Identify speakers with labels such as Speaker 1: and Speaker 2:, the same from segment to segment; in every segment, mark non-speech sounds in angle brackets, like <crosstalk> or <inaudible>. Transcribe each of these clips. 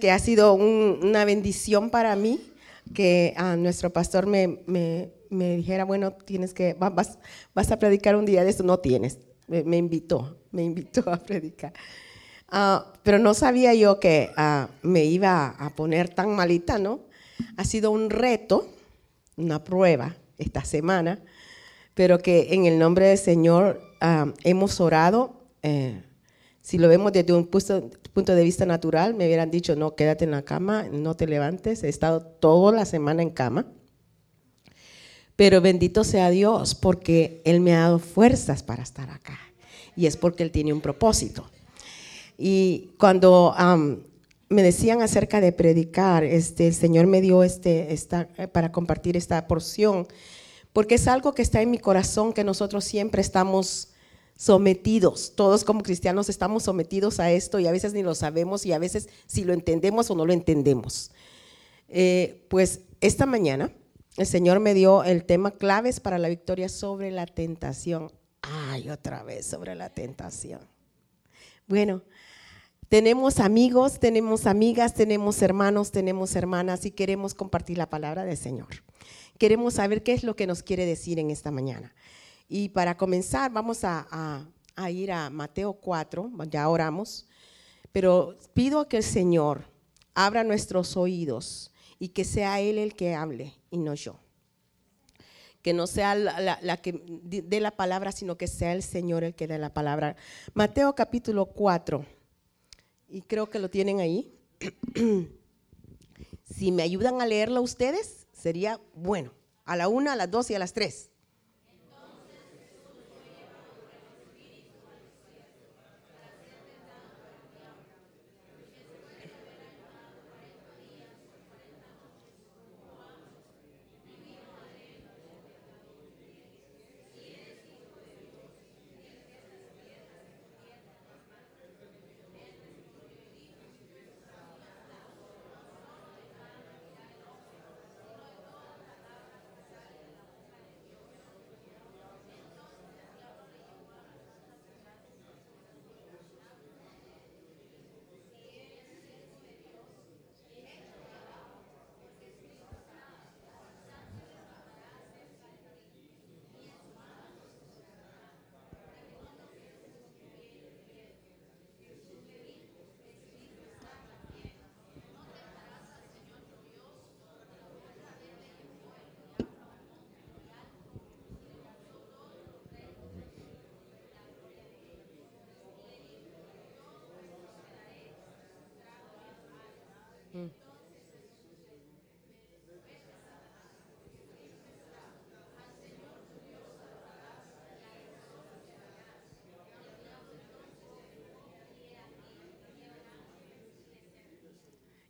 Speaker 1: que ha sido una bendición para mí que a nuestro pastor me, dijera, bueno, tienes que, vas, vas, a predicar un día de esto. No tienes, me, invitó, me invitó a predicar. Ah, pero no sabía yo que ah, me iba a poner tan malita, ¿no? Ha sido un reto, una prueba esta semana, pero que en el nombre del Señor ah, hemos orado. Eh, si lo vemos desde un punto, de vista natural, me hubieran dicho, no, quédate en la cama, no te levantes. He estado toda la semana en cama. Pero bendito sea Dios, porque Él me ha dado fuerzas para estar acá. Y es porque Él tiene un propósito. Y cuando me decían acerca de predicar, este, el Señor me dio este, esta, eh, para compartir esta porción, porque es algo que está en mi corazón, que nosotros siempre estamos sometidos. Todos como cristianos estamos sometidos a esto y a veces ni lo sabemos y a veces si lo entendemos o no lo entendemos. Eh, pues esta mañana el Señor me dio el tema claves para la victoria sobre la tentación. Ay, otra vez sobre la tentación. Bueno, tenemos amigos, tenemos amigas, tenemos hermanos, tenemos hermanas y queremos compartir la palabra del Señor. Queremos saber qué es lo que nos quiere decir en esta mañana. Y para comenzar, vamos a, ir a Mateo 4, ya oramos, pero pido que el Señor abra nuestros oídos y que sea Él el que hable y no yo. Que no sea la, que dé la palabra, sino que sea el Señor el que dé la palabra. Mateo capítulo 4, y creo que lo tienen ahí. <clears throat> si me ayudan a leerlo ustedes, sería bueno. A la una, a las dos y a las tres.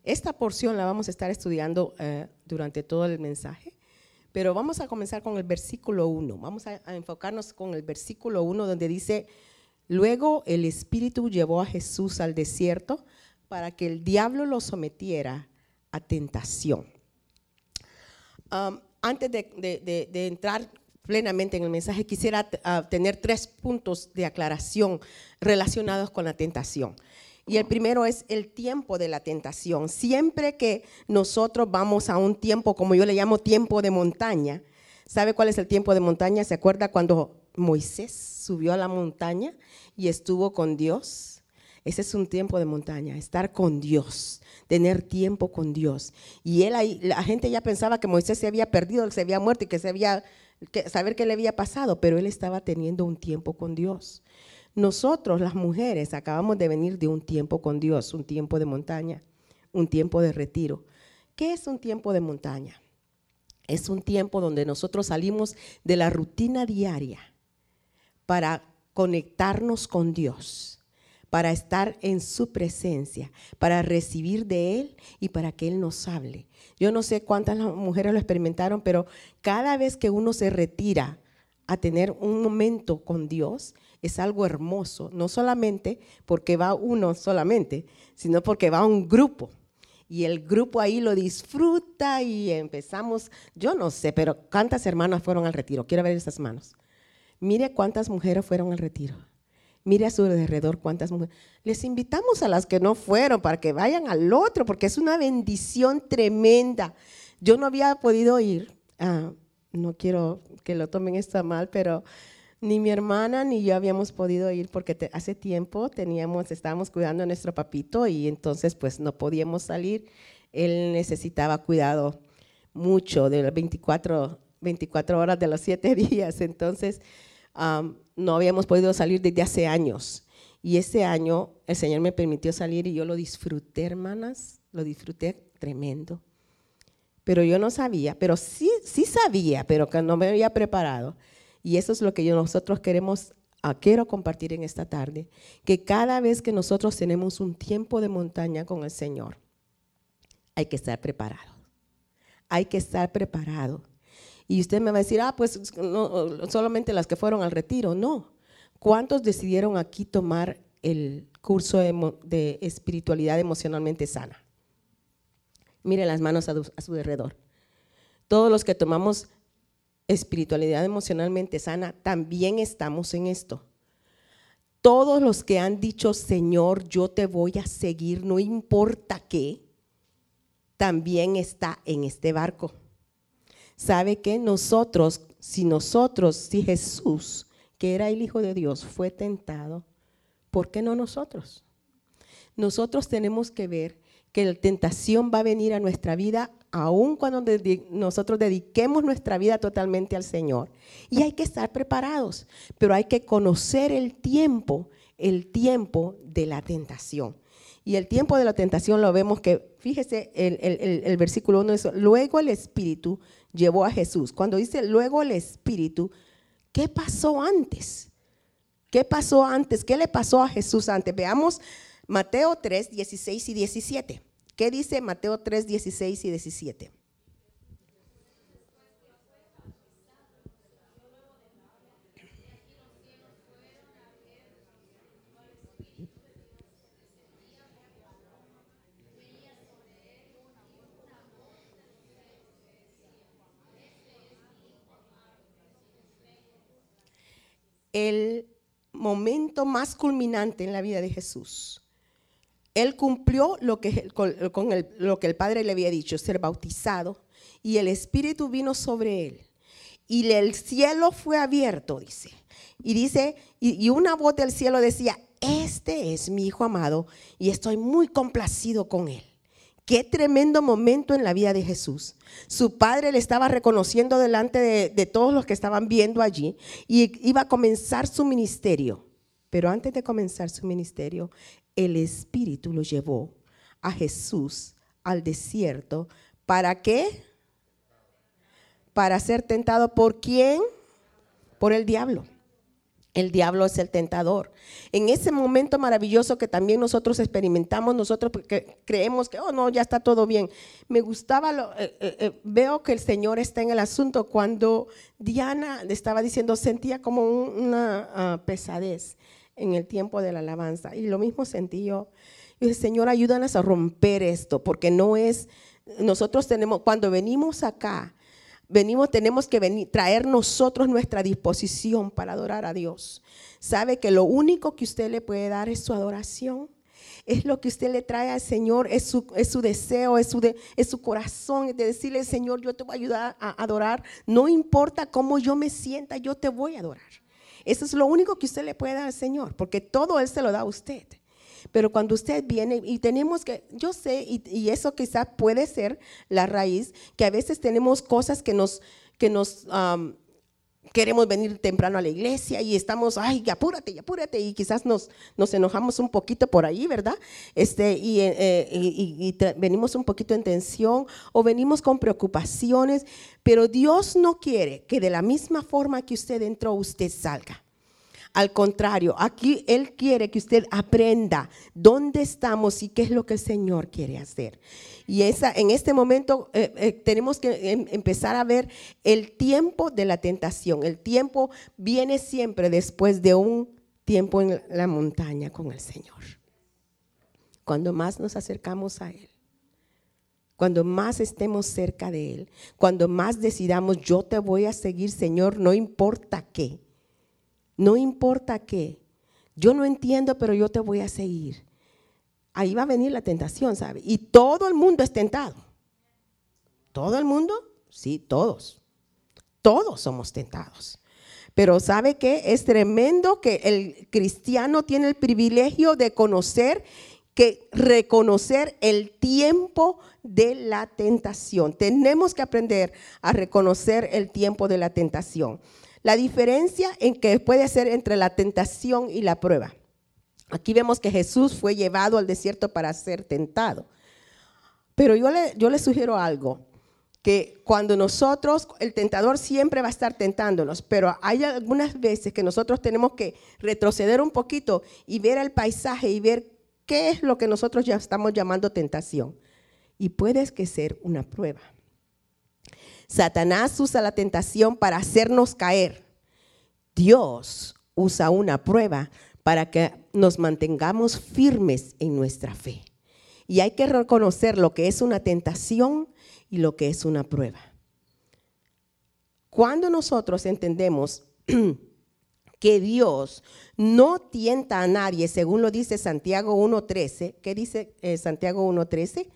Speaker 1: Esta porción la vamos a estar estudiando eh, durante todo el mensaje, pero vamos a comenzar con el versículo 1. Vamos a, enfocarnos con el versículo 1 donde dice, luego el Espíritu llevó a Jesús al desierto para que el diablo lo sometiera a tentación. antes de, entrar plenamente en el mensaje, quisiera ah, tener tres puntos de aclaración relacionados con la tentación. Y el primero es el tiempo de la tentación. Siempre que nosotros vamos a un tiempo, como yo le llamo tiempo de montaña, ¿sabe cuál es el tiempo de montaña? ¿Se acuerda cuando Moisés subió a la montaña y estuvo con Dios? Ese es un tiempo de montaña, estar con Dios, tener tiempo con Dios. Y él ahí, la gente ya pensaba que Moisés se había perdido, se había muerto y que se había, que, saber qué le había pasado, pero él estaba teniendo un tiempo con Dios. Nosotros, las mujeres, acabamos de venir de un tiempo con Dios, un tiempo de montaña, un tiempo de retiro. ¿Qué es un tiempo de montaña? Es un tiempo donde nosotros salimos de la rutina diaria para conectarnos con Dios para estar en su presencia, para recibir de Él y para que Él nos hable. Yo no sé cuántas mujeres lo experimentaron, pero cada vez que uno se retira a tener un momento con Dios, es algo hermoso, no solamente porque va uno solamente, sino porque va un grupo. Y el grupo ahí lo disfruta y empezamos, yo no sé, pero ¿cuántas hermanas fueron al retiro? Quiero ver esas manos. Mire cuántas mujeres fueron al retiro Mire a su alrededor cuántas mujeres. Les invitamos a las que no fueron para que vayan al otro, porque es una bendición tremenda. Yo no había podido ir, ah, no quiero que lo tomen esto mal, pero ni mi hermana ni yo habíamos podido ir porque hace tiempo teníamos, estábamos cuidando a nuestro papito y entonces pues no podíamos salir. Él necesitaba cuidado mucho de las 24, 24 horas de los 7 <laughs> días. Entonces no habíamos podido salir desde hace años. Y ese año el Señor me permitió salir y yo lo disfruté, hermanas, lo disfruté tremendo. Pero yo no sabía, pero sí, sí sabía, pero que no me había preparado y eso es lo que nosotros queremos, ah, quiero compartir en esta tarde, que cada vez que nosotros tenemos un tiempo de montaña con el Señor, hay que estar preparado. Hay que estar preparado. Y usted me va a decir, ah, pues solamente las que fueron al retiro. No. ¿Cuántos decidieron aquí tomar el curso de, espiritualidad emocionalmente sana? Mire las manos a, a su alrededor. Todos los que tomamos espiritualidad emocionalmente sana, también estamos en esto. Todos los que han dicho, Señor, yo te voy a seguir, no importa qué, también está en este barco. ¿Sabe que nosotros, si nosotros, si Jesús, que era el Hijo de Dios, fue tentado, ¿por qué no nosotros? Nosotros tenemos que ver que la tentación va a venir a nuestra vida aun cuando nosotros dediquemos nuestra vida totalmente al Señor. Y hay que estar preparados, pero hay que conocer el tiempo, el tiempo de la tentación. Y el tiempo de la tentación lo vemos que, fíjese, el, versículo 1 es, luego el Espíritu llevó a Jesús. Cuando dice luego el Espíritu, ¿qué pasó antes? ¿Qué pasó antes? ¿Qué le pasó a Jesús antes? Veamos Mateo 3, 16 y 17. ¿Qué dice Mateo 3, 16 y 17? el momento más culminante en la vida de Jesús él cumplió lo que, el Padre le había dicho, ser bautizado, y el Espíritu vino sobre él. Y el cielo fue abierto, dice. Y dice, y, una voz del cielo decía, este es mi Hijo amado, y estoy muy complacido con él. Qué tremendo momento en la vida de Jesús. Su padre le estaba reconociendo delante de, de, todos los que estaban viendo allí y iba a comenzar su ministerio. Pero antes de comenzar su ministerio, el Espíritu lo llevó a Jesús al desierto. ¿Para qué? Para ser tentado por quién? Por el diablo. El diablo es el tentador. En ese momento maravilloso que también nosotros experimentamos, nosotros creemos que, oh no, ya está todo bien. Me gustaba, lo, eh, eh, eh, veo que el Señor está en el asunto cuando Diana estaba diciendo, sentía como una ah, pesadez en el tiempo de la alabanza. Y lo mismo sentí yo. Y dije, Señor, ayúdanos a romper esto, porque no es, nosotros tenemos, cuando venimos acá, venimos, tenemos que venir, traer nosotros nuestra disposición para adorar a Dios. Sabe que lo único que usted le puede dar es su adoración. Es lo que usted le trae al Señor, es su, es su deseo, es su, de, es su corazón, de decirle, Señor, yo te voy a ayudar a adorar. No importa cómo yo me sienta, yo te voy a adorar. Eso es lo único que usted le puede dar al Señor, porque todo Él se lo da a usted. Pero cuando usted viene y tenemos que, yo sé, y, eso quizás puede ser la raíz, que a veces tenemos cosas que nos, que nos queremos venir temprano a la iglesia y estamos, ay, apúrate, apúrate, y quizás nos, nos enojamos un poquito por ahí, ¿verdad? Este, y, eh, eh, y venimos un poquito en tensión o venimos con preocupaciones, pero Dios no quiere que de la misma forma que usted entró, usted salga. Al contrario, aquí Él quiere que usted aprenda dónde estamos y qué es lo que el Señor quiere hacer. Y esa, en este momento eh, eh, tenemos que em, empezar a ver el tiempo de la tentación. El tiempo viene siempre después de un tiempo en la montaña con el Señor. Cuando más nos acercamos a Él cuando más estemos cerca de Él, cuando más decidamos, yo te voy a seguir, Señor, no importa qué. No importa qué, Yo no entiendo, pero yo te voy a seguir. Ahí va a venir la tentación, ¿sabe? Y todo el mundo es tentado. ¿Todo el mundo? Sí, todos. Todos somos tentados. Pero ¿sabe qué? Es tremendo que el cristiano tiene el privilegio de conocer, que reconocer el tiempo de la tentación. Tenemos que aprender a reconocer el tiempo de la tentación. La diferencia en que puede ser entre la tentación y la prueba. Aquí vemos que Jesús fue llevado al desierto para ser tentado. Pero yo le, yo le sugiero algo que cuando nosotros, el tentador siempre va a estar tentándonos, pero hay algunas veces que nosotros tenemos que retroceder un poquito y ver el paisaje y ver qué es lo que nosotros ya estamos llamando tentación. Y puede que ser una prueba. Satanás usa la tentación para hacernos caer. Dios usa una prueba para que nos mantengamos firmes en nuestra fe. Y hay que reconocer lo que es una tentación y lo que es una prueba. Cuando nosotros entendemos <clears throat> que Dios no tienta a nadie, según lo dice Santiago 1.13, ¿qué dice eh, Santiago 1.13?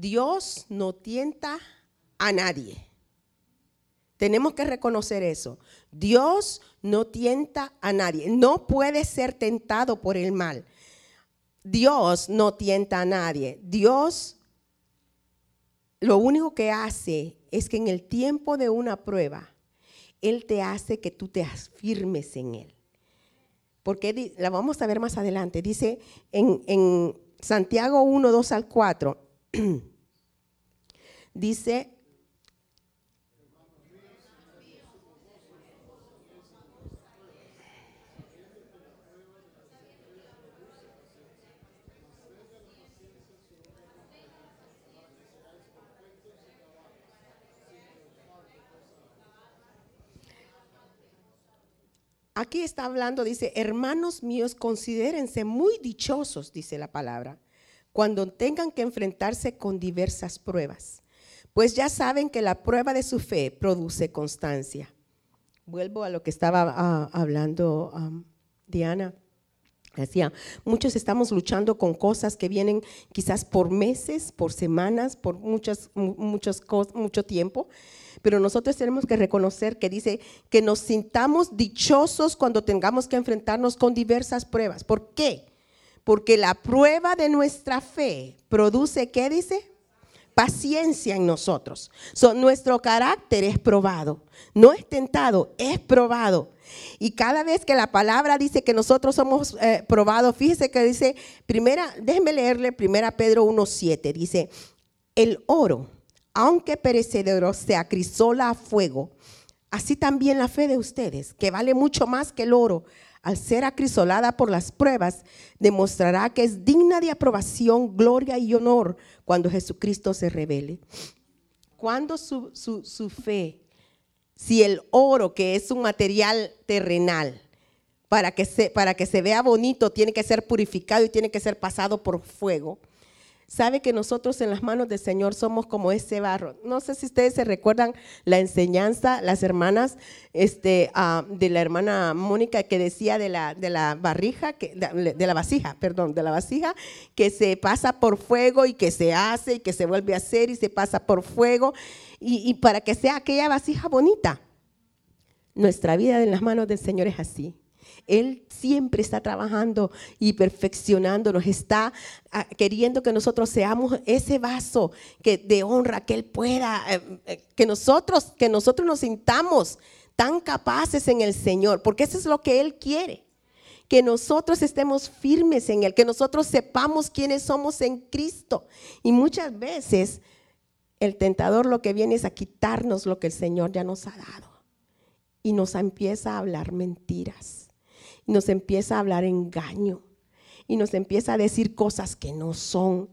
Speaker 1: Dios no tienta a nadie. Tenemos que reconocer eso. Dios no tienta a nadie. No puede ser tentado por el mal. Dios no tienta a nadie. Dios lo único que hace es que en el tiempo de una prueba, Él te hace que tú te afirmes en Él. Porque la vamos a ver más adelante. Dice en, Santiago 1, 2 al 4, <clears throat> dice, Aquí está hablando, dice, hermanos míos, considérense muy dichosos, dice la palabra, cuando tengan que enfrentarse con diversas pruebas, pues ya saben que la prueba de su fe produce constancia. Vuelvo a lo que estaba ah, hablando Diana. Decía, muchos estamos luchando con cosas que vienen quizás por meses, por semanas, por muchas, mucho tiempo, pero nosotros tenemos que reconocer que dice que nos sintamos dichosos cuando tengamos que enfrentarnos con diversas pruebas. ¿Por qué? Porque la prueba de nuestra fe produce, ¿qué dice? Paciencia en nosotros. nuestro carácter es probado, no es tentado, es probado. Y cada vez que la palabra dice que nosotros somos eh, probados, fíjese que dice, primera, déjenme leerle primera Pedro 1.7, dice, el oro aunque perecedero, se acrisola a fuego, así también la fe de ustedes, que vale mucho más que el oro, al ser acrisolada por las pruebas, demostrará que es digna de aprobación, gloria y honor cuando Jesucristo se revele. Cuando su, su fe, si el oro, que es un material terrenal, para que, se, para que se vea bonito, tiene que ser purificado y tiene que ser pasado por fuego, sabe que nosotros en las manos del Señor somos como ese barro. No sé si ustedes se recuerdan la enseñanza, las hermanas, este, ah, de la hermana Mónica que decía de la, de la barrija, que, de, la vasija, perdón, de la vasija, que se pasa por fuego y que se hace y que se vuelve a hacer y se pasa por fuego y, y para que sea aquella vasija bonita. Nuestra vida en las manos del Señor es así. Él siempre está trabajando y perfeccionando, nos está ah, queriendo que nosotros seamos ese vaso que de honra que Él pueda, eh, eh, que nosotros, que nosotros nos sintamos tan capaces en el Señor, porque eso es lo que Él quiere. Que nosotros estemos firmes en Él, que nosotros sepamos quiénes somos en Cristo. Y muchas veces el tentador lo que viene es a quitarnos lo que el Señor ya nos ha dado. Y nos empieza a hablar mentiras nos empieza a hablar engaño y nos empieza a decir cosas que no son.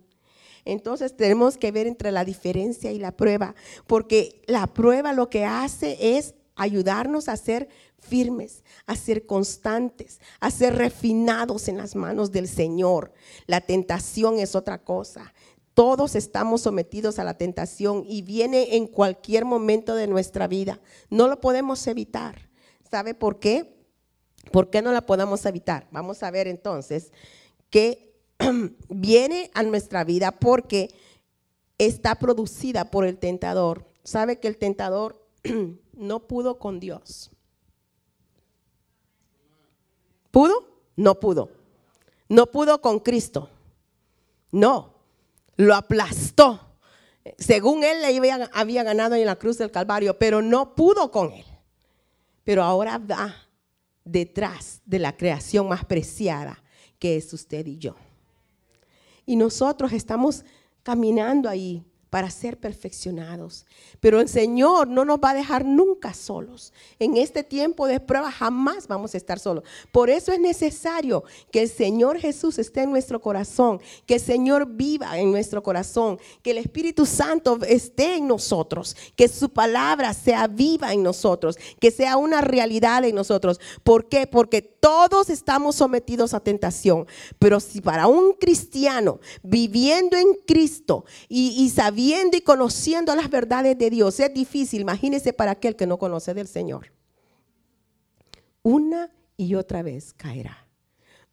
Speaker 1: Entonces tenemos que ver entre la diferencia y la prueba, porque la prueba lo que hace es ayudarnos a ser firmes, a ser constantes, a ser refinados en las manos del Señor. La tentación es otra cosa. Todos estamos sometidos a la tentación y viene en cualquier momento de nuestra vida. No lo podemos evitar. ¿Sabe por qué? ¿Por qué no la podemos evitar? Vamos a ver entonces que <clears throat> viene a nuestra vida porque está producida por el tentador. ¿Sabe que el tentador <clears throat> no pudo con Dios? ¿Pudo? No pudo. No pudo con Cristo. No, lo aplastó. Según él le había, había ganado en la cruz del Calvario, pero no pudo con él. Pero ahora va detrás de la creación más preciada que es usted y yo. Y nosotros estamos caminando ahí para ser perfeccionados. Pero el Señor no nos va a dejar nunca solos. En este tiempo de prueba jamás vamos a estar solos. Por eso es necesario que el Señor Jesús esté en nuestro corazón, que el Señor viva en nuestro corazón, que el Espíritu Santo esté en nosotros, que su palabra sea viva en nosotros, que sea una realidad en nosotros. ¿Por qué? Porque todos estamos sometidos a tentación. Pero si para un cristiano viviendo en Cristo y, sabiendo y conociendo las verdades de Dios es difícil, imagínese para aquel que no conoce del Señor. Una y otra vez caerá.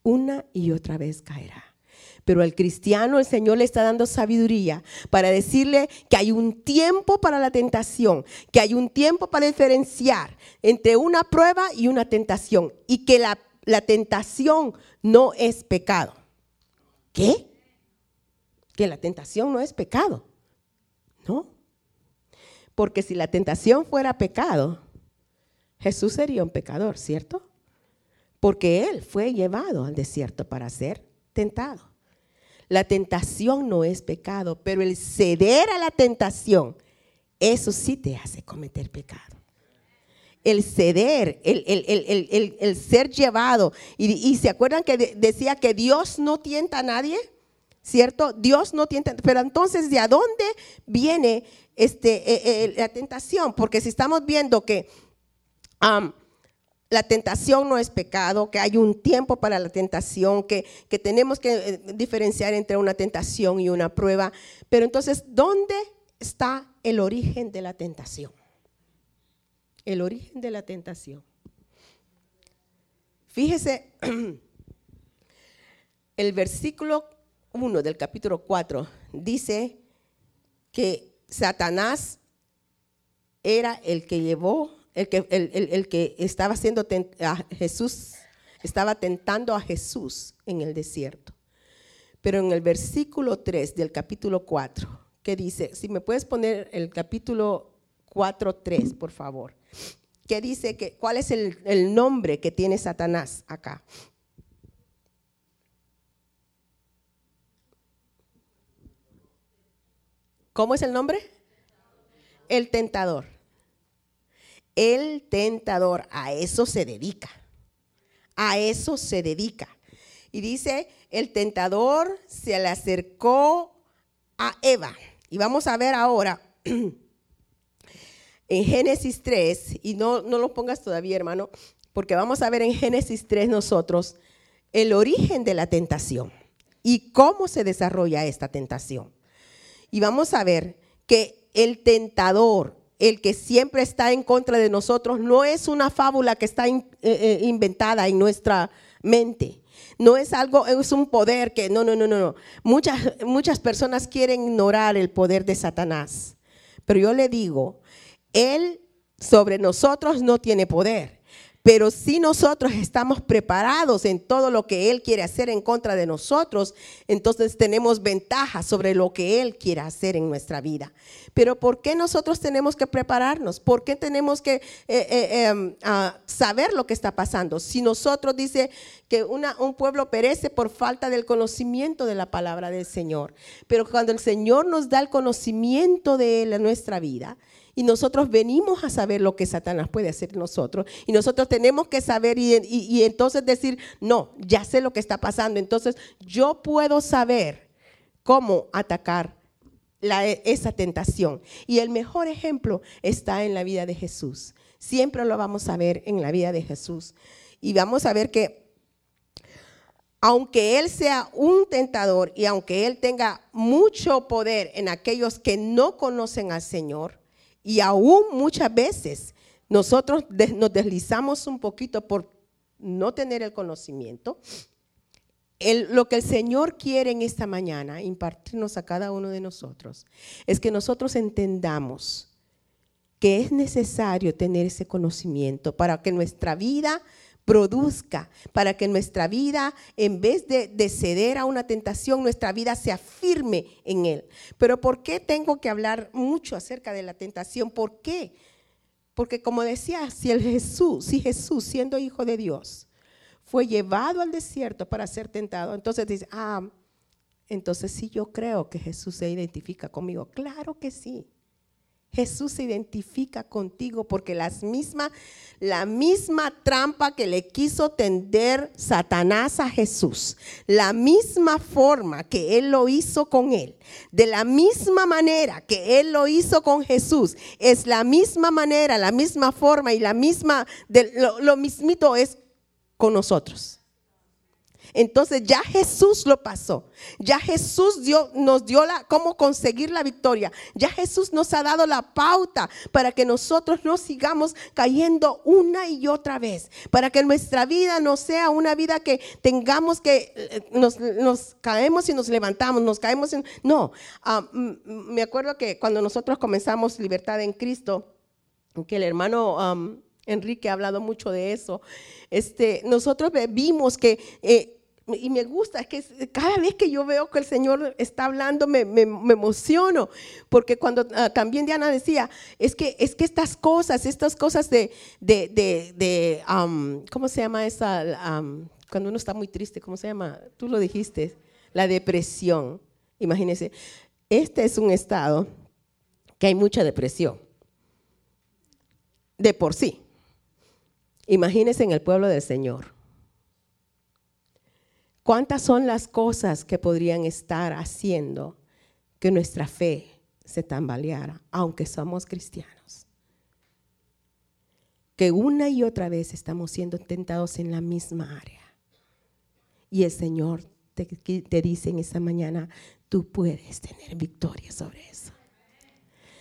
Speaker 1: Una y otra vez caerá. Pero al cristiano el Señor le está dando sabiduría para decirle que hay un tiempo para la tentación, que hay un tiempo para diferenciar entre una prueba y una tentación y que la, la tentación no es pecado. ¿Qué? Que la tentación no es pecado. No. Porque si la tentación fuera pecado, Jesús sería un pecador, ¿cierto? Porque Él fue llevado al desierto para ser tentado. La tentación no es pecado, pero el ceder a la tentación, eso sí te hace cometer pecado. El ceder, el, ser llevado. Y, se acuerdan que decía que Dios no tienta a nadie. ¿cierto? Dios no tiene, pero entonces ¿de dónde viene este, eh, eh, la tentación? Porque si estamos viendo que la tentación no es pecado, que hay un tiempo para la tentación, que, que tenemos que eh, diferenciar entre una tentación y una prueba, pero entonces, ¿dónde está el origen de la tentación? El origen de la tentación. Fíjese, <clears throat> el versículo 1 del capítulo 4 dice que Satanás era el que llevó, el que, el, que estaba haciendo a Jesús, estaba tentando a Jesús en el desierto. Pero en el versículo 3 del capítulo 4, que dice, si me puedes poner el capítulo 4, 3, por favor, que dice que, ¿cuál es el, el nombre que tiene Satanás acá? ¿Cómo es el nombre? El tentador. El tentador, a eso se dedica. A eso se dedica. Y dice, el tentador se le acercó a Eva. Y vamos a ver ahora <clears throat> en Génesis 3, y no, no lo pongas todavía, hermano, porque vamos a ver en Génesis 3 nosotros el origen de la tentación y cómo se desarrolla esta tentación. Y vamos a ver que el tentador, el que siempre está en contra de nosotros, no es una fábula que está eh, eh, inventada en nuestra mente. No es algo, es un poder que, no, no, no, no, no. Muchas, muchas personas quieren ignorar el poder de Satanás. Pero yo le digo, él sobre nosotros no tiene poder. Pero si nosotros estamos preparados en todo lo que Él quiere hacer en contra de nosotros, entonces tenemos ventaja sobre lo que Él quiere hacer en nuestra vida. Pero ¿por qué nosotros tenemos que prepararnos? ¿Por qué tenemos que eh, eh, em, saber lo que está pasando? Si nosotros dice que un pueblo perece por falta del conocimiento de la palabra del Señor. Pero cuando el Señor nos da el conocimiento de Él en nuestra vida, y nosotros venimos a saber lo que Satanás puede hacer nosotros. Y nosotros tenemos que saber y, entonces decir, no, ya sé lo que está pasando. Entonces yo puedo saber cómo atacar esa tentación. Y el mejor ejemplo está en la vida de Jesús. Siempre lo vamos a ver en la vida de Jesús. Y vamos a ver que aunque Él sea un tentador y aunque Él tenga mucho poder en aquellos que no conocen al Señor, y aún muchas veces nosotros nos deslizamos un poquito por no tener el conocimiento, lo que el Señor quiere en esta mañana, impartirnos a cada uno de nosotros, es que nosotros entendamos que es necesario tener ese conocimiento para que nuestra vida produzca, para que nuestra vida, en vez de, ceder a una tentación, nuestra vida se afirme en Él. Pero ¿por qué tengo que hablar mucho acerca de la tentación? ¿Por qué? Porque como decía, si el Jesús, si Jesús siendo hijo de Dios, fue llevado al desierto para ser tentado, entonces dice, ah, entonces sí yo creo que Jesús se identifica conmigo. Claro que sí. Jesús se identifica contigo porque las misma, la misma trampa que le quiso tender Satanás a Jesús, la misma forma que él lo hizo con él, de la misma manera que él lo hizo con Jesús, es la misma manera, la misma forma y la misma, de, lo, lo mismito es con nosotros. Entonces ya Jesús lo pasó. Ya Jesús nos dio la, cómo conseguir la victoria. Ya Jesús nos ha dado la pauta para que nosotros no sigamos cayendo una y otra vez. Para que nuestra vida no sea una vida que tengamos que, eh, nos, caemos y nos levantamos, nos caemos. No, ah, me acuerdo que cuando nosotros comenzamos Libertad en Cristo, que el hermano... Enrique ha hablado mucho de eso. Este, nosotros vimos que eh, y me gusta, es que cada vez que yo veo que el Señor está hablando me, emociono, porque cuando ah, también Diana decía, es que, es que estas cosas, estas cosas de, de, ¿cómo se llama esa? cuando uno está muy triste, ¿cómo se llama? Tú lo dijiste, la depresión. Imagínense, este es un estado que hay mucha depresión, de por sí. Imagínense en el pueblo del Señor ¿Cuántas son las cosas que podrían estar haciendo que nuestra fe se tambaleara, aunque somos cristianos? Que una y otra vez estamos siendo tentados en la misma área. Y el Señor te, dice en esta mañana, tú puedes tener victoria sobre eso.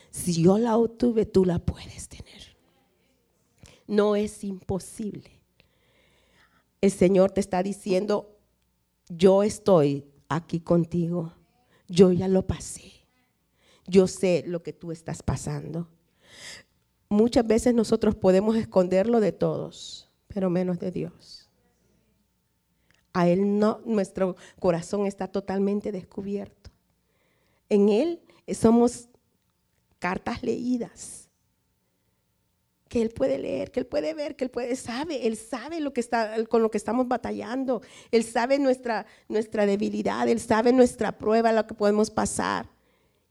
Speaker 1: Si yo la obtuve, tú la puedes tener. No es imposible. El Señor te está diciendo, yo estoy aquí contigo, yo ya lo pasé, yo sé lo que tú estás pasando. Muchas veces nosotros podemos esconderlo de todos, pero menos de Dios. A Él no, nuestro corazón está totalmente descubierto. En Él somos cartas leídas que Él puede leer, que Él puede ver, que Él puede, sabe, Él sabe lo que está, con lo que estamos batallando, Él sabe nuestra, nuestra debilidad, Él sabe nuestra prueba, lo que podemos pasar.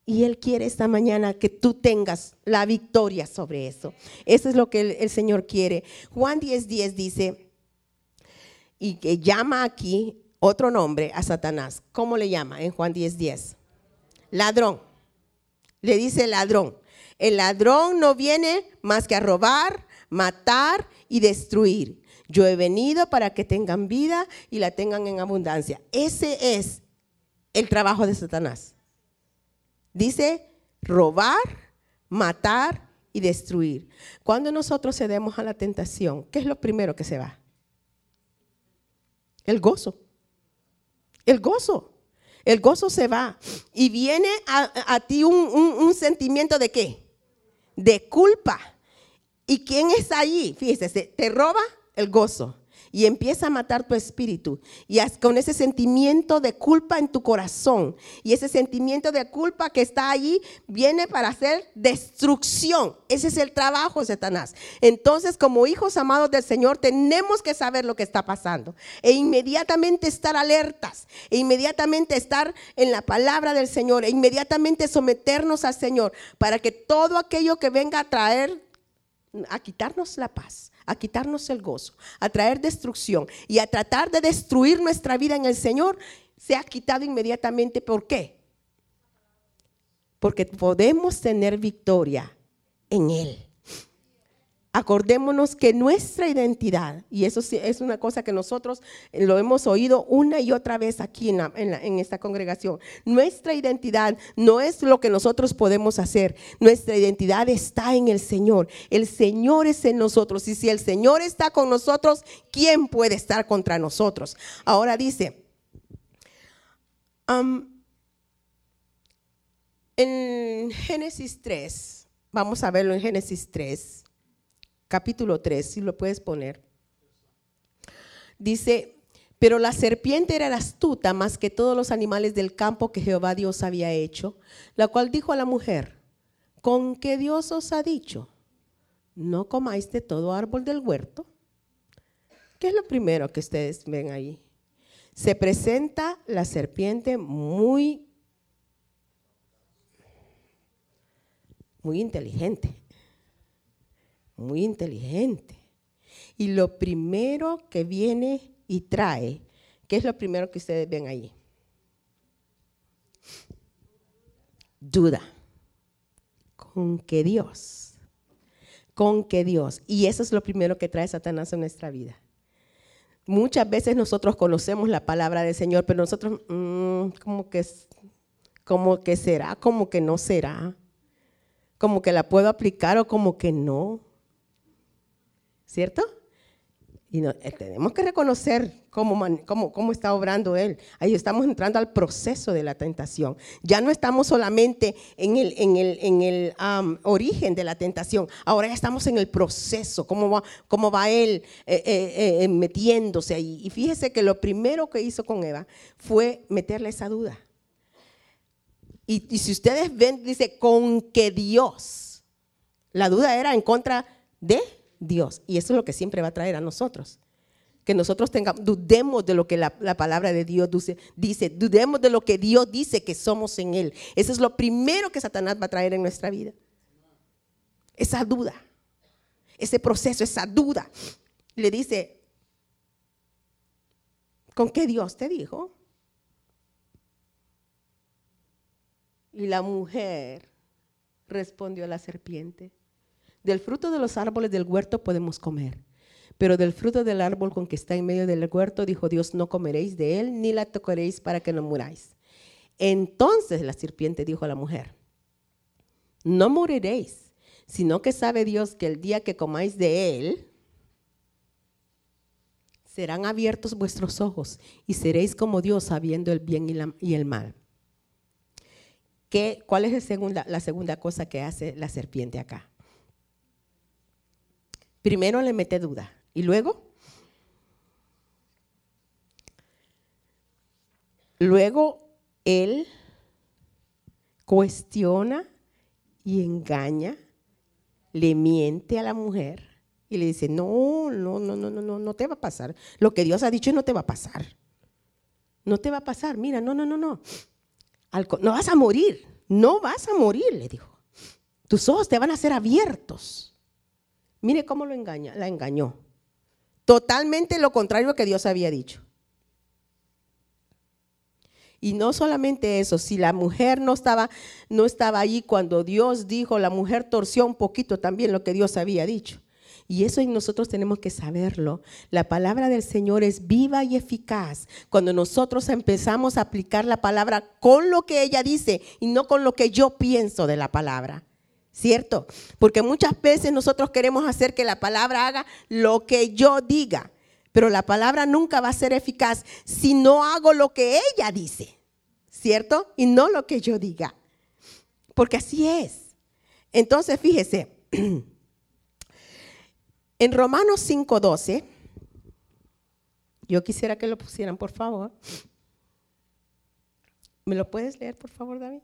Speaker 1: Y Él quiere esta mañana que tú tengas la victoria sobre eso. Eso es lo que el, Señor quiere. Juan 10:10 10 dice, y que llama aquí otro nombre a Satanás. ¿Cómo le llama en Juan 10:10? 10? Ladrón. Le dice ladrón. El ladrón no viene más que a robar, matar y destruir. Yo he venido para que tengan vida y la tengan en abundancia. Ese es el trabajo de Satanás. Dice robar, matar y destruir. Cuando nosotros cedemos a la tentación, ¿qué es lo primero que se va? El gozo. El gozo. El gozo se va. Y viene a, ti un, un sentimiento de qué? De culpa. ¿Y quién está allí? Fíjese, te roba el gozo y empieza a matar tu espíritu. Y con ese sentimiento de culpa en tu corazón. Y ese sentimiento de culpa que está allí viene para hacer destrucción. Ese es el trabajo Satanás. Entonces, como hijos amados del Señor, tenemos que saber lo que está pasando. E inmediatamente estar alertas. E inmediatamente estar en la palabra del Señor. E inmediatamente someternos al Señor. Para que todo aquello que venga a traer, a quitarnos la paz a quitarnos el gozo, a traer destrucción y a tratar de destruir nuestra vida en el Señor, se ha quitado inmediatamente. ¿Por qué? Porque podemos tener victoria en Él. Acordémonos que nuestra identidad, y eso es una cosa que nosotros lo hemos oído una y otra vez aquí en, esta congregación, nuestra identidad no es lo que nosotros podemos hacer, nuestra identidad está en el Señor, el Señor es en nosotros, y si el Señor está con nosotros, ¿quién puede estar contra nosotros? Ahora dice, en Génesis 3, vamos a verlo en Génesis 3 capítulo 3, si lo puedes poner. Dice, pero la serpiente era astuta más que todos los animales del campo que Jehová Dios había hecho, la cual dijo a la mujer, ¿con qué Dios os ha dicho? ¿No comáis de todo árbol del huerto? ¿Qué es lo primero que ustedes ven ahí? Se presenta la serpiente muy, muy inteligente muy inteligente. Y lo primero que viene y trae, ¿qué es lo primero que ustedes ven ahí? Duda. Con que Dios. Con que Dios. Y eso es lo primero que trae Satanás en nuestra vida. Muchas veces nosotros conocemos la palabra del Señor, pero nosotros, mm, como que, como que será, como que no será, como que la puedo aplicar o como que no. ¿Cierto? Y eh, tenemos que reconocer cómo, cómo, está obrando Él. Ahí estamos entrando al proceso de la tentación. Ya no estamos solamente en el, en el, en el origen de la tentación, ahora ya estamos en el proceso, cómo va, cómo va Él eh, eh, metiéndose ahí. Y fíjese que lo primero que hizo con Eva fue meterle esa duda. Y si ustedes ven, dice, con que Dios, la duda era en contra de Dios. Y eso es lo que siempre va a traer a nosotros. Que nosotros tengamos, dudemos de lo que la, palabra de Dios dice, dice, dudemos de lo que Dios dice que somos en Él. Eso es lo primero que Satanás va a traer en nuestra vida. Esa duda, ese proceso, esa duda. Le dice, ¿con qué Dios te dijo? Y la mujer respondió a la serpiente, del fruto de los árboles del huerto podemos comer, pero del fruto del árbol con que está en medio del huerto, dijo Dios, no comeréis de él ni la tocaréis para que no muráis. Entonces la serpiente dijo a la mujer, no moriréis, sino que sabe Dios que el día que comáis de él, serán abiertos vuestros ojos y seréis como Dios sabiendo el bien y, el mal. ¿Qué, ¿Cuál es la segunda cosa que hace la serpiente acá? Primero le mete duda y luego, luego él cuestiona y engaña, le miente a la mujer y le dice, no, no, no, no, no, no, no te va a pasar. Lo que Dios ha dicho no te va a pasar. No te va a pasar. Mira, no, no, no, no. No vas a morir. No vas a morir, le dijo. Tus ojos te van a ser abiertos. Mire cómo lo engaña, la engañó. Totalmente lo contrario que Dios había dicho. Y no solamente eso, si la mujer no estaba, no estaba allí cuando Dios dijo, la mujer torció un poquito también lo que Dios había dicho. Y eso nosotros tenemos que saberlo. La palabra del Señor es viva y eficaz. Cuando nosotros empezamos a aplicar la palabra con lo que ella dice y no con lo que yo pienso de la palabra. ¿Cierto? Porque muchas veces nosotros queremos hacer que la palabra haga lo que yo diga, pero la palabra nunca va a ser eficaz si no hago lo que ella dice, ¿cierto? Y no lo que yo diga, porque así es. Entonces, fíjese, <clears throat> en Romanos 5:12, yo quisiera que lo pusieran, por favor. ¿Me lo puedes leer, por favor, David?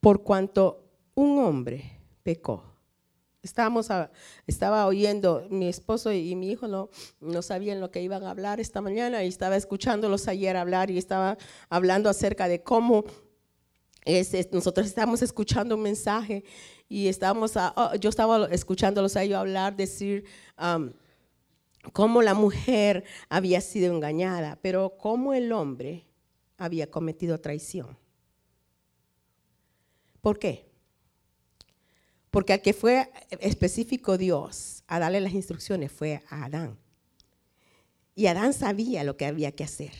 Speaker 1: Por cuanto un hombre pecó. Estábamos estaba oyendo, mi esposo y mi hijo no, no sabían lo que iban a hablar esta mañana y estaba escuchándolos ayer hablar y estaba hablando acerca de cómo nosotros estábamos escuchando un mensaje y estábamos, oh, yo estaba escuchándolos a ellos hablar, decir cómo la mujer había sido engañada, pero cómo el hombre había cometido traición. ¿Por qué? Porque al que fue específico Dios a darle las instrucciones fue a Adán. Y Adán sabía lo que había que hacer.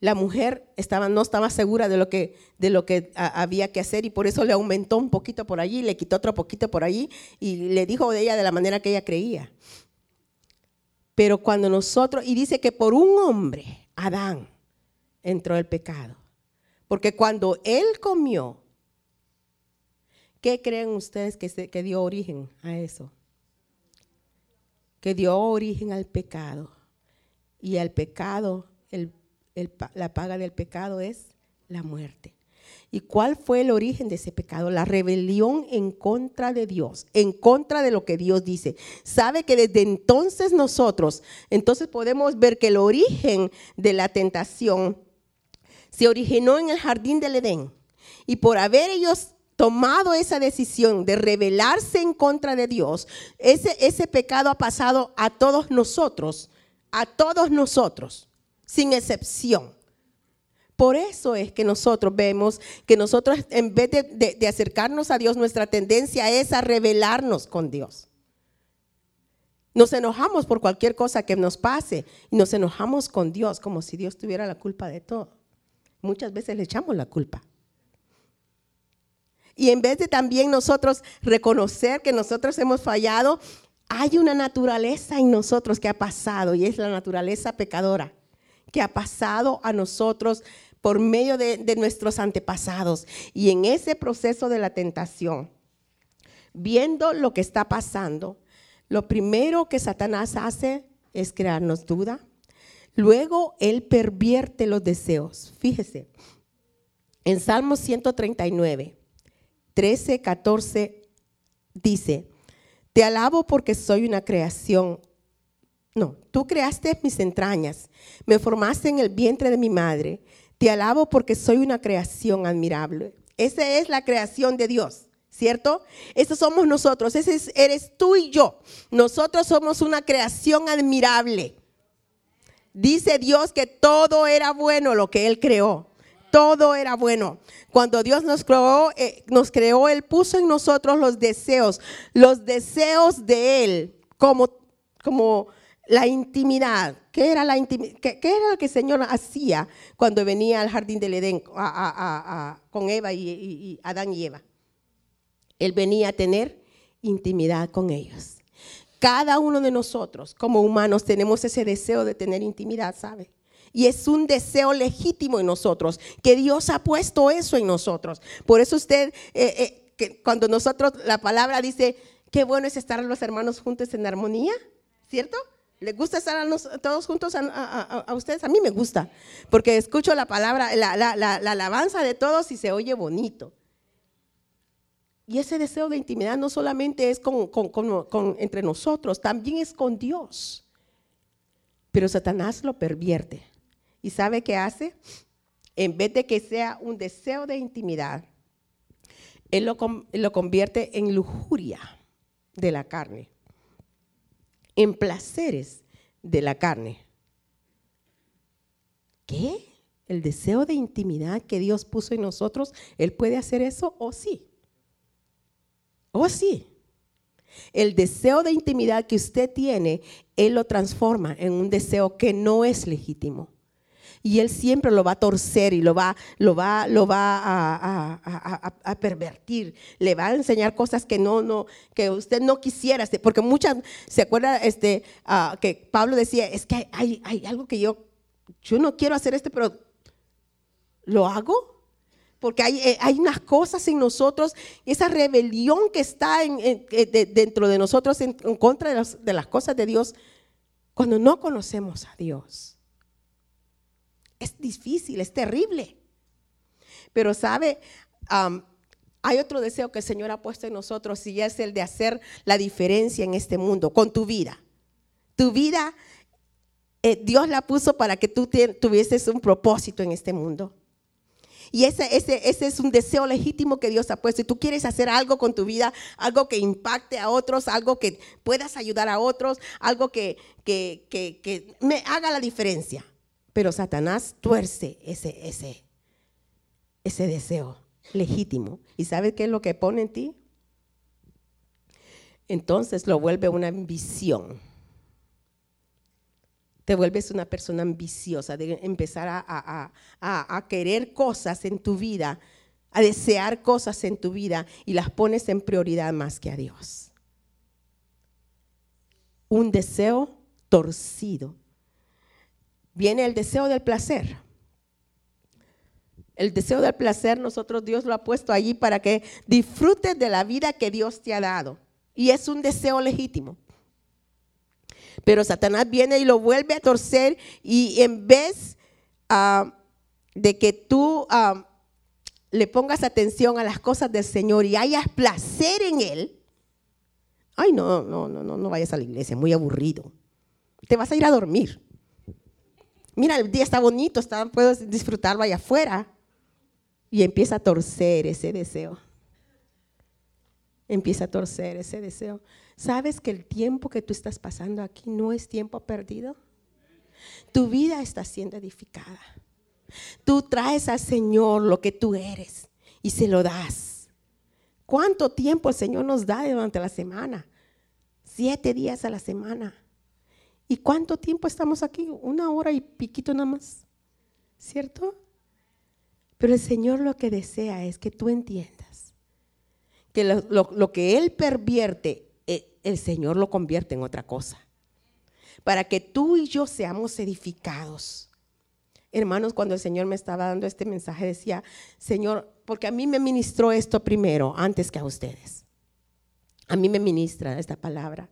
Speaker 1: La mujer no estaba segura de lo que, de lo que había que hacer y por eso le aumentó un poquito por allí, le quitó otro poquito por allí y le dijo de ella de la manera que ella creía. Pero cuando nosotros, y dice que por un hombre, Adán, entró el pecado. Porque cuando él comió, ¿qué creen ustedes que, que dio origen a eso? Que dio origen al pecado. Y al pecado, la paga del pecado es la muerte. ¿Y cuál fue el origen de ese pecado? La rebelión en contra de Dios, en contra de lo que Dios dice. Sabe que desde entonces nosotros, entonces podemos ver que el origen de la tentación se originó en el jardín del Edén. Y por haber ellos tomado esa decisión de rebelarse en contra de Dios, ese, ese pecado ha pasado a todos nosotros, a todos nosotros, sin excepción. Por eso es que nosotros vemos que nosotros en vez de, acercarnos a Dios, nuestra tendencia es a rebelarnos con Dios. Nos enojamos por cualquier cosa que nos pase y nos enojamos con Dios como si Dios tuviera la culpa de todo. Muchas veces le echamos la culpa. Y en vez de también nosotros reconocer que nosotros hemos fallado, hay una naturaleza en nosotros que ha pasado y es la naturaleza pecadora que ha pasado a nosotros por medio de, nuestros antepasados. Y en ese proceso de la tentación, viendo lo que está pasando, lo primero que Satanás hace es crearnos duda. Luego él pervierte los deseos. Fíjese, en Salmo 139, 13, 14 dice, te alabo porque soy una creación no, tú creaste mis entrañas, me formaste en el vientre de mi madre. Te alabo porque soy una creación admirable. Esa es la creación de Dios, ¿cierto? Eso somos nosotros, ese eres tú y yo. Nosotros somos una creación admirable. Dice Dios que todo era bueno lo que Él creó. Todo era bueno. Cuando Dios nos creó, eh, nos creó, Él puso en nosotros los deseos, los deseos de Él, como, como la intimidad. ¿Qué era, la ¿Qué, era lo que el Señor hacía cuando venía al jardín del Edén con Eva y, Adán y Eva? Él venía a tener intimidad con ellos. Cada uno de nosotros, como humanos, tenemos ese deseo de tener intimidad, ¿sabe? Y es un deseo legítimo en nosotros, que Dios ha puesto eso en nosotros. Por eso usted, eh, eh, cuando nosotros, la palabra dice, qué bueno es estar los hermanos juntos en armonía, ¿cierto? ¿Les gusta estar todos juntos a, ustedes? A mí me gusta, porque escucho la palabra, la, alabanza de todos y se oye bonito. Y ese deseo de intimidad no solamente es con, entre nosotros, también es con Dios. Pero Satanás lo pervierte. ¿Y sabe qué hace? En vez de que sea un deseo de intimidad, él lo convierte en lujuria de la carne en placeres de la carne. ¿Qué? ¿El deseo de intimidad que Dios puso en nosotros, Él puede hacer eso o sí? ¿O sí? El deseo de intimidad que usted tiene, Él lo transforma en un deseo que no es legítimo y él siempre lo va a torcer y lo va, lo va, lo va a, pervertir. Le va a enseñar cosas que no, no, que usted no quisiera, porque muchas, se acuerda este, ah, que Pablo decía, es que hay, hay algo que yo, yo no quiero hacer este, pero lo hago porque hay, eh, hay, unas cosas en nosotros, esa rebelión que está en, eh, dentro de nosotros en, contra de, de, las cosas de Dios, cuando no conocemos a Dios es difícil, es terrible. Pero sabe, hay otro deseo que el Señor ha puesto en nosotros y es el de hacer la diferencia en este mundo con tu vida. Tu vida, eh, Dios la puso para que tú tuvieses un propósito en este mundo. Y ese, ese, ese es un deseo legítimo que Dios ha puesto. Y tú quieres hacer algo con tu vida, algo que impacte a otros, algo que puedas ayudar a otros, algo que me haga la diferencia. Pero Satanás tuerce ese, ese, ese deseo legítimo. ¿Y sabes qué es lo que pone en ti? Entonces lo vuelve una ambición. Te vuelves una persona ambiciosa, de empezar a, a, querer cosas en tu vida, a desear cosas en tu vida y las pones en prioridad más que a Dios. Un deseo torcido. Viene el deseo del placer. El deseo del placer, nosotros Dios lo ha puesto allí para que disfrutes de la vida que Dios te ha dado. Y es un deseo legítimo. Pero Satanás viene y lo vuelve a torcer y en vez ah, de que tú ah, le pongas atención a las cosas del Señor y hayas placer en Él, ay, no, no, no, no, no vayas a la iglesia, muy aburrido. Te vas a ir a dormir. Mira, el día está bonito, está, puedes disfrutarlo allá afuera y empieza a torcer ese deseo. Empieza a torcer ese deseo. ¿Sabes que el tiempo que tú estás pasando aquí no es tiempo perdido? Tu vida está siendo edificada. Tú traes al Señor lo que tú eres y se lo das. ¿Cuánto tiempo el Señor nos da durante la semana? Siete días a la semana. ¿Y cuánto tiempo estamos aquí? Una hora y piquito nada más. ¿Cierto? Pero el Señor lo que desea es que tú entiendas que lo, que Él pervierte, eh, el Señor lo convierte en otra cosa. Para que tú y yo seamos edificados. Hermanos, cuando el Señor me estaba dando este mensaje, decía, Señor, porque a mí me ministró esto primero, antes que a ustedes. A mí me ministra esta palabra.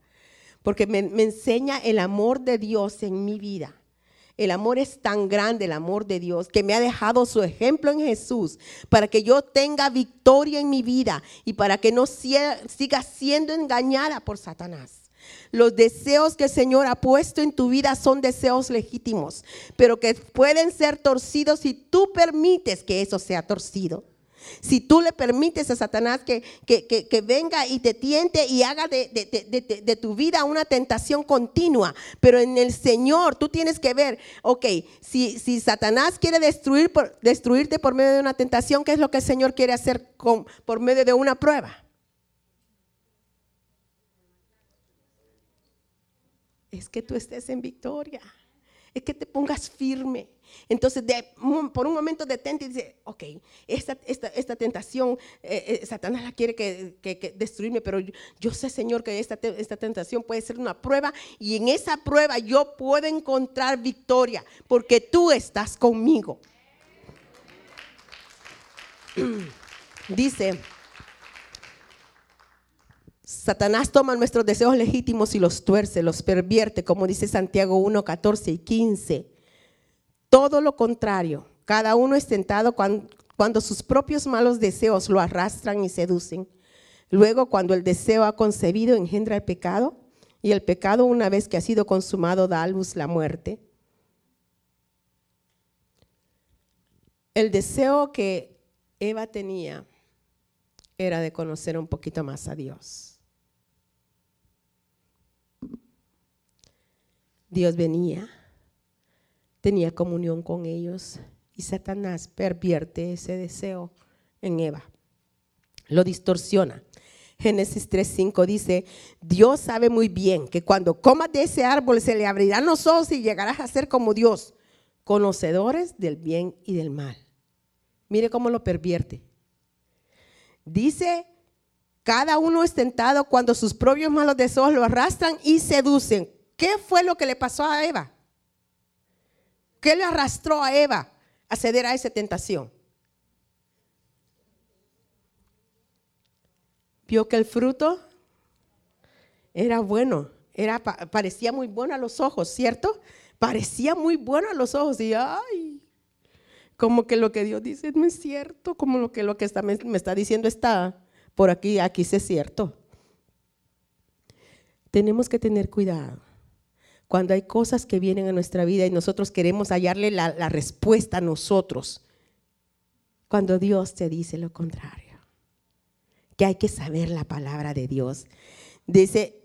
Speaker 1: Porque me enseña el amor de Dios en mi vida el amor es tan grande, el amor de Dios, que me ha dejado su ejemplo en Jesús para que yo tenga victoria en mi vida y para que no siga siendo engañada por Satanás. Los deseos que el Señor ha puesto en tu vida son deseos legítimos, pero que pueden ser torcidos si tú permites que eso sea torcido. Si tú le permites a Satanás que, que, venga y te tiente y haga de, tu vida una tentación continua, pero en el Señor tú tienes que ver, ok, si, si Satanás quiere destruir por, destruirte por medio de una tentación, ¿qué es lo que el Señor quiere hacer con, por medio de una prueba? Es que tú estés en victoria, es que te pongas firme entonces, por un momento detente y dice, ok, esta, esta, tentación, eh, eh, Satanás la quiere que, destruirme, pero yo, sé, Señor, que esta, esta tentación puede ser una prueba y en esa prueba yo puedo encontrar victoria porque tú estás conmigo. <clears throat> Dice, Satanás toma nuestros deseos legítimos y los tuerce, los pervierte, como dice Santiago 1, 14 y 15. Todo lo contrario, cada uno es tentado cuando, sus propios malos deseos lo arrastran y seducen. Luego, cuando el deseo ha concebido, engendra el pecado, y el pecado, una vez que ha sido consumado, da a luz la muerte. El deseo que Eva tenía era de conocer un poquito más a Dios. Dios venía tenía comunión con ellos y Satanás pervierte ese deseo en Eva, lo distorsiona. Génesis 3:5 dice, Dios sabe muy bien que cuando comas de ese árbol se le abrirán los ojos y llegarás a ser como Dios, conocedores del bien y del mal. Mire cómo lo pervierte. Dice, cada uno es tentado cuando sus propios malos deseos lo arrastran y seducen. ¿Qué fue lo que le pasó a Eva? ¿Qué le arrastró a Eva a ceder a esa tentación? Vio que el fruto era bueno, era, parecía muy bueno a los ojos, ¿cierto? Parecía muy bueno a los ojos y ay, como que lo que Dios dice no es cierto, como lo que lo que está, me, me está diciendo está por aquí, aquí sí es cierto. Tenemos que tener cuidado cuando hay cosas que vienen a nuestra vida y nosotros queremos hallarle la, respuesta a nosotros cuando Dios te dice lo contrario. Que hay que saber la palabra de Dios. Dice,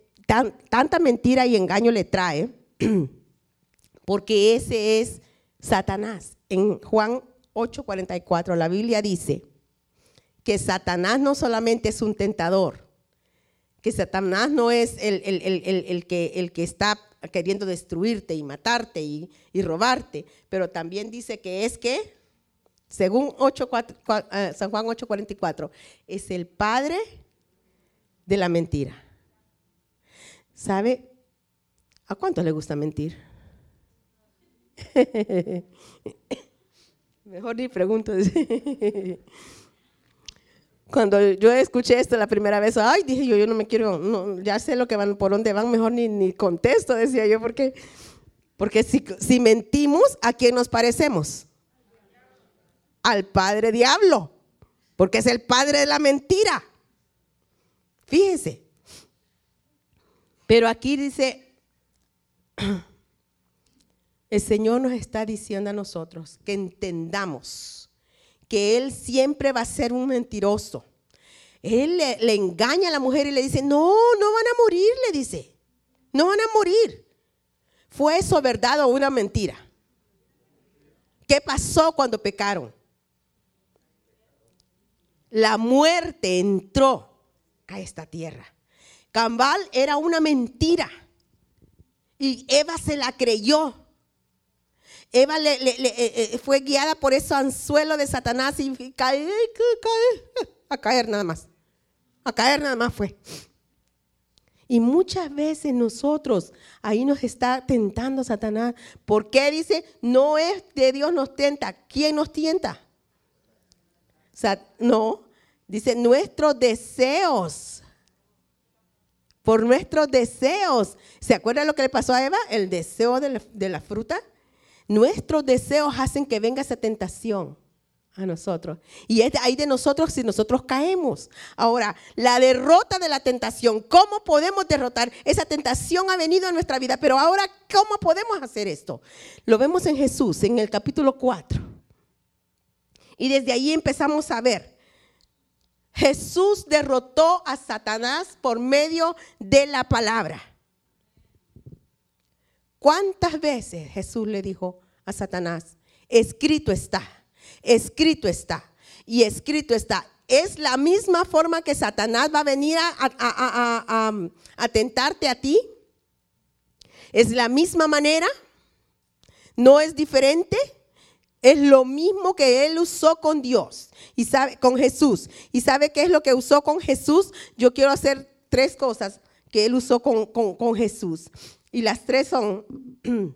Speaker 1: tanta mentira y engaño le trae, <clears throat> porque ese es Satanás. En Juan 8:44 la Biblia dice que Satanás no solamente es un tentador, que Satanás no es el, que, el que está queriendo destruirte y matarte y, robarte, pero también dice que es que, según 8, eh, San Juan 8:44, es el padre de la mentira. ¿Sabe? ¿A cuánto le gusta mentir? <laughs> Mejor ni pregunto. <laughs> Cuando yo escuché esto la primera vez, ay, dije yo, yo no me quiero, ya sé lo que van, por dónde van, mejor ni, ni contesto, decía yo, porque, porque si, si mentimos, ¿a quién nos parecemos? Al padre diablo, porque es el padre de la mentira. Fíjese. Pero aquí dice, <clears throat> el Señor nos está diciendo a nosotros que entendamos que Él siempre va a ser un mentiroso. Él le, engaña a la mujer y le dice, no, no van a morir, le dice, no van a morir. ¿Fue eso verdad o una mentira? ¿Qué pasó cuando pecaron? La muerte entró a esta tierra. Cambal era una mentira y Eva se la creyó. Eva le, eh, eh, fue guiada por ese anzuelo de Satanás y cae, a caer nada más. A caer nada más fue. Y muchas veces nosotros, ahí nos está tentando Satanás. ¿Por qué dice, no es de Dios nos tenta? ¿Quién nos tienta? No, dice nuestros deseos. Por nuestros deseos. ¿Se acuerdan lo que le pasó a Eva? El deseo de la fruta. Nuestros deseos hacen que venga esa tentación a nosotros. Y es ahí de nosotros si nosotros caemos. Ahora, la derrota de la tentación, ¿cómo podemos derrotar? Esa tentación ha venido a nuestra vida, pero ahora, ¿cómo podemos hacer esto? Lo vemos en Jesús, en el capítulo 4. Y desde ahí empezamos a ver. Jesús derrotó a Satanás por medio de la palabra. ¿Cuántas veces Jesús le dijo a Satanás, escrito está, escrito está, y escrito está? Es la misma forma que Satanás va a venir a, tentarte a ti. Es la misma manera, no es diferente. Es lo mismo que él usó con Dios y sabe con Jesús. ¿Y sabe qué es lo que usó con Jesús? Yo quiero hacer tres cosas que él usó con, con Jesús. Y las tres son, <clears throat>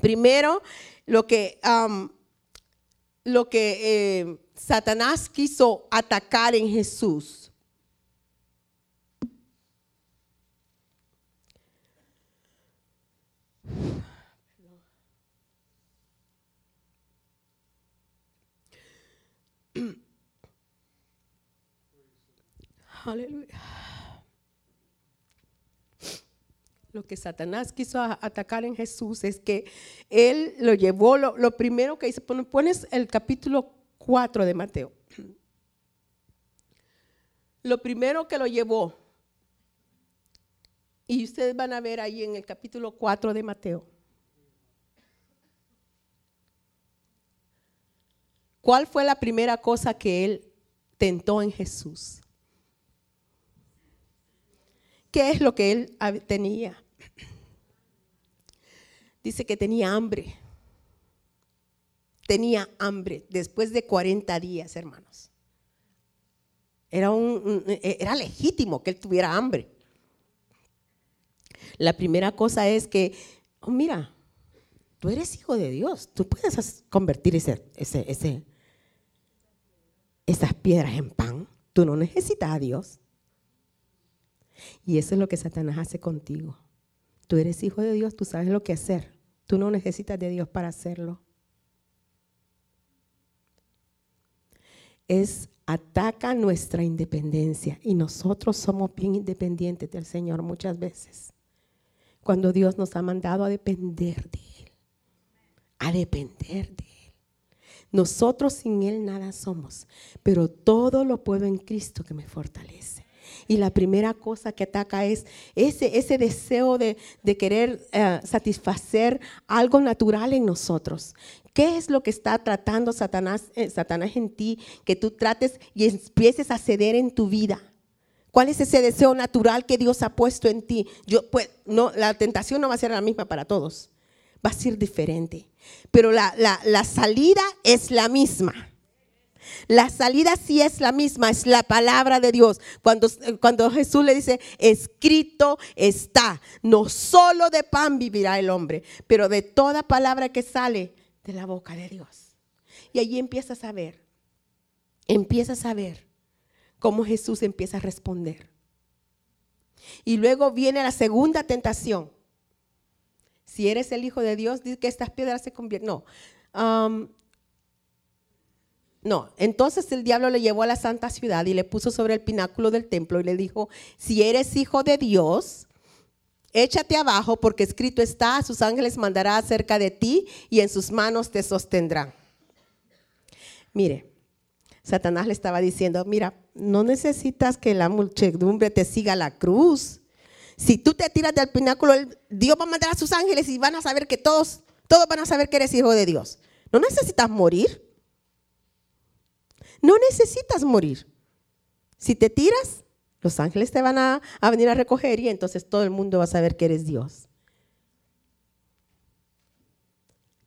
Speaker 1: primero, lo que, lo que eh, Satanás quiso atacar en Jesús. Lo que Satanás quiso atacar en Jesús es que él lo llevó, lo, primero que hizo, pones el capítulo 4 de Mateo. Lo primero que lo llevó, y ustedes van a ver ahí en el capítulo 4 de Mateo. ¿Cuál fue la primera cosa que él tentó en Jesús? ¿Qué es lo que él tenía? Dice que tenía hambre. Tenía hambre después de 40 días, hermanos. Era, un, era legítimo que él tuviera hambre. La primera cosa es que, oh, mira, tú eres hijo de Dios, tú puedes convertir ese, ese, ese, esas piedras en pan. Tú no necesitas a Dios. Y eso es lo que Satanás hace contigo. Tú eres hijo de Dios, tú sabes lo que hacer. Tú no necesitas de Dios para hacerlo. Es ataca nuestra independencia y nosotros somos bien independientes del Señor muchas veces. Cuando Dios nos ha mandado a depender de Él, a depender de Él. Nosotros sin Él nada somos, pero todo lo puedo en Cristo que me fortalece. Y la primera cosa que ataca es ese, ese deseo de, querer eh, satisfacer algo natural en nosotros. ¿Qué es lo que está tratando Satanás, eh, Satanás en ti? Que tú trates y empieces a ceder en tu vida. ¿Cuál es ese deseo natural que Dios ha puesto en ti? Yo, pues, no, la tentación no va a ser la misma para todos, va a ser diferente. Pero la, la salida es la misma. La salida sí es la misma, es la palabra de Dios. Cuando, cuando, Jesús le dice, escrito está, no solo de pan vivirá el hombre, pero de toda palabra que sale de la boca de Dios. Y allí empiezas a ver, empiezas a ver cómo Jesús empieza a responder. Y luego viene la segunda tentación. Si eres el Hijo de Dios, dice que estas piedras se convierten. No. Um, no, entonces el diablo le llevó a la santa ciudad y le puso sobre el pináculo del templo y le dijo, si eres hijo de Dios, échate abajo porque escrito está, a sus ángeles mandará acerca de ti y en sus manos te sostendrán. Mire, Satanás le estaba diciendo, mira, no necesitas que la muchedumbre te siga la cruz. Si tú te tiras del pináculo, Dios va a mandar a sus ángeles y van a saber que todos, todos van a saber que eres hijo de Dios. No necesitas morir. No necesitas morir. Si te tiras, los ángeles te van a, a, venir a recoger y entonces todo el mundo va a saber que eres Dios.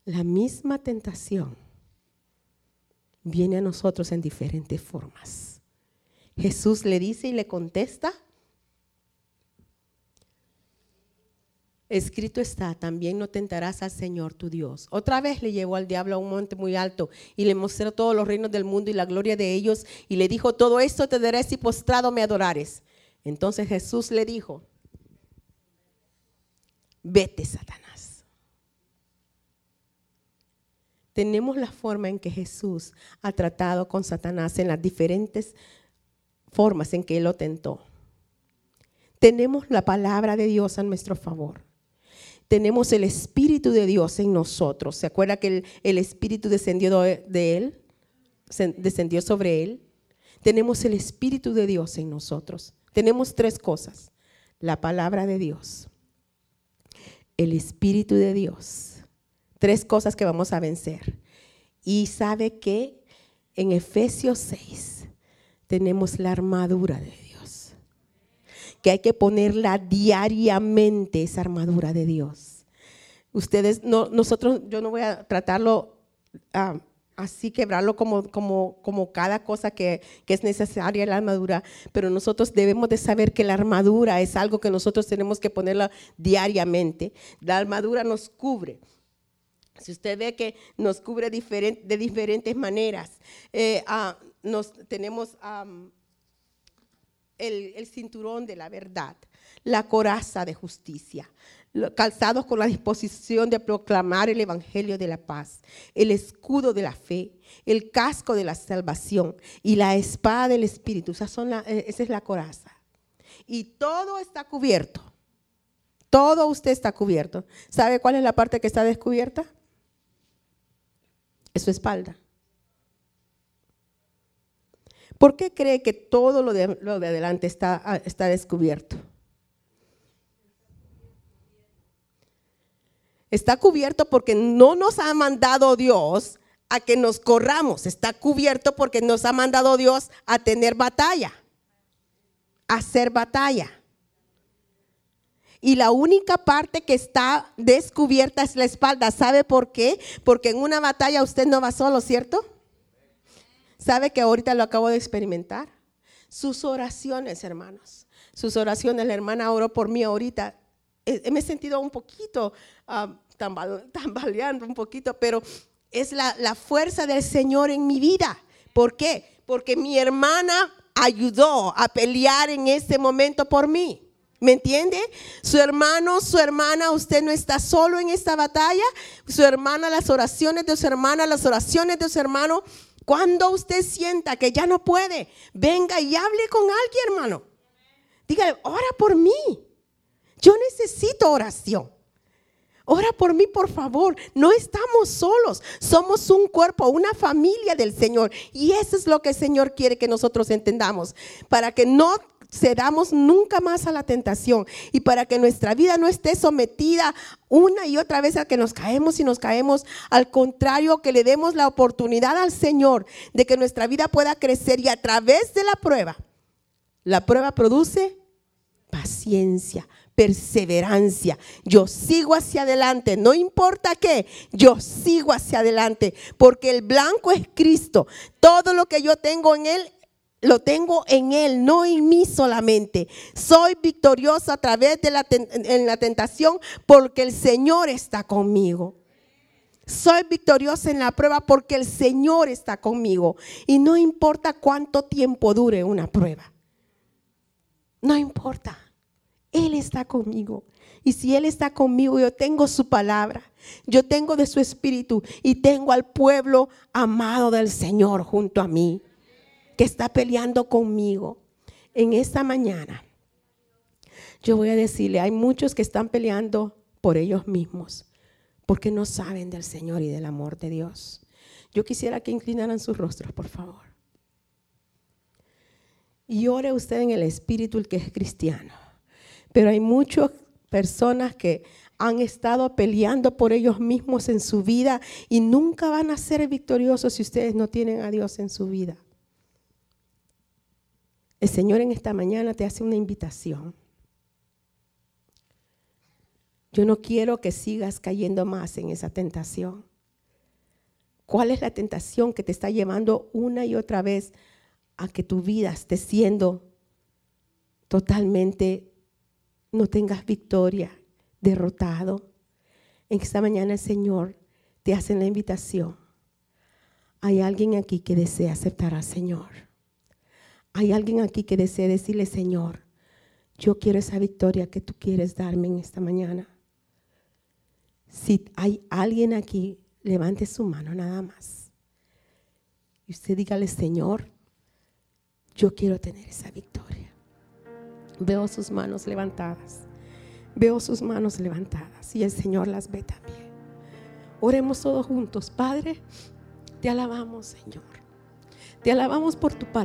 Speaker 1: La misma tentación viene a nosotros en diferentes formas. Jesús le dice y le contesta, Escrito está, también no tentarás al Señor tu Dios. Otra vez le llevó al diablo a un monte muy alto y le mostró todos los reinos del mundo y la gloria de ellos y le dijo, todo esto te daré si postrado me adorares. Entonces Jesús le dijo, vete Satanás. Tenemos la forma en que Jesús ha tratado con Satanás en las diferentes formas en que él lo tentó. Tenemos la palabra de Dios a nuestro favor tenemos el Espíritu de Dios en nosotros. ¿Se acuerda que el, Espíritu descendió de él? Descendió sobre él. Tenemos el Espíritu de Dios en nosotros. Tenemos tres cosas. La palabra de Dios, el Espíritu de Dios. Tres cosas que vamos a vencer. Y sabe que en Efesios 6 tenemos la armadura de Dios que hay que ponerla diariamente, esa armadura de Dios. Ustedes, no, nosotros, yo no voy a tratarlo ah, así, quebrarlo como, como, como cada cosa que, que, es necesaria la armadura, pero nosotros debemos de saber que la armadura es algo que nosotros tenemos que ponerla diariamente. La armadura nos cubre. Si usted ve que nos cubre de diferentes maneras, eh, ah, nos, tenemos el, cinturón de la verdad, la coraza de justicia, calzados con la disposición de proclamar el Evangelio de la paz, el escudo de la fe, el casco de la salvación y la espada del Espíritu. Son eh, esa es la coraza. Y todo está cubierto. Todo usted está cubierto. ¿Sabe cuál es la parte que está descubierta? Es su espalda. ¿Por qué cree que todo lo de, lo de adelante está, ah, está descubierto? Está cubierto porque no nos ha mandado Dios a que nos corramos. Está cubierto porque nos ha mandado Dios a tener batalla, a hacer batalla. Y la única parte que está descubierta es la espalda. ¿Sabe por qué? Porque en una batalla usted no va solo, ¿cierto? ¿Sabe que ahorita lo acabo de experimentar? Sus oraciones, hermanos. Sus oraciones, la hermana oró por mí ahorita. Eh, me he sentido un poquito uh, <laughs> tambaleando un poquito, pero es la, la fuerza del Señor en mi vida. ¿Por qué? Porque mi hermana ayudó a pelear en ese momento por mí. ¿Me entiende? Su hermano, su hermana, usted no está solo en esta batalla. Su hermana, las oraciones de su hermana, las oraciones de su hermano cuando usted sienta que ya no puede, venga y hable con alguien, hermano. Dígale, ora por mí. Yo necesito oración. Ora por mí, por favor. No estamos solos. Somos un cuerpo, una familia del Señor. Y eso es lo que el Señor quiere que nosotros entendamos. Para que no cedamos nunca más a la tentación y para que nuestra vida no esté sometida una y otra vez a que nos caemos y nos caemos. Al contrario, que le demos la oportunidad al Señor de que nuestra vida pueda crecer y a través de la prueba, la prueba produce paciencia, perseverancia. Yo sigo hacia adelante, no importa qué, yo sigo hacia adelante, porque el blanco es Cristo. Todo lo que yo tengo en Él lo tengo en Él, no en mí solamente. Soy victorioso a través de la, en la tentación porque el Señor está conmigo. Soy victorioso en la prueba porque el Señor está conmigo. Y no importa cuánto tiempo dure una prueba. No importa. Él está conmigo. Y si Él está conmigo, yo tengo su palabra. Yo tengo de su espíritu y tengo al pueblo amado del Señor junto a mí que está peleando conmigo en esta mañana, yo voy a decirle, hay muchos que están peleando por ellos mismos, porque no saben del Señor y del amor de Dios. Yo quisiera que inclinaran sus rostros, por favor. Y ore usted en el espíritu, el que es cristiano. Pero hay muchas personas que han estado peleando por ellos mismos en su vida y nunca van a ser victoriosos si ustedes no tienen a Dios en su vida. El Señor en esta mañana te hace una invitación. Yo no quiero que sigas cayendo más en esa tentación. ¿Cuál es la tentación que te está llevando una y otra vez a que tu vida esté siendo totalmente, no tengas victoria, derrotado? En esta mañana el Señor te hace la invitación. Hay alguien aquí que desea aceptar al Señor. Hay alguien aquí que desea decirle, Señor, yo quiero esa victoria que tú quieres darme en esta mañana. Si hay alguien aquí, levante su mano nada más. Y usted dígale, Señor, yo quiero tener esa victoria. Veo sus manos levantadas. Veo sus manos levantadas y el Señor las ve también. Oremos todos juntos. Padre, te alabamos, Señor. Te alabamos por tu palabra.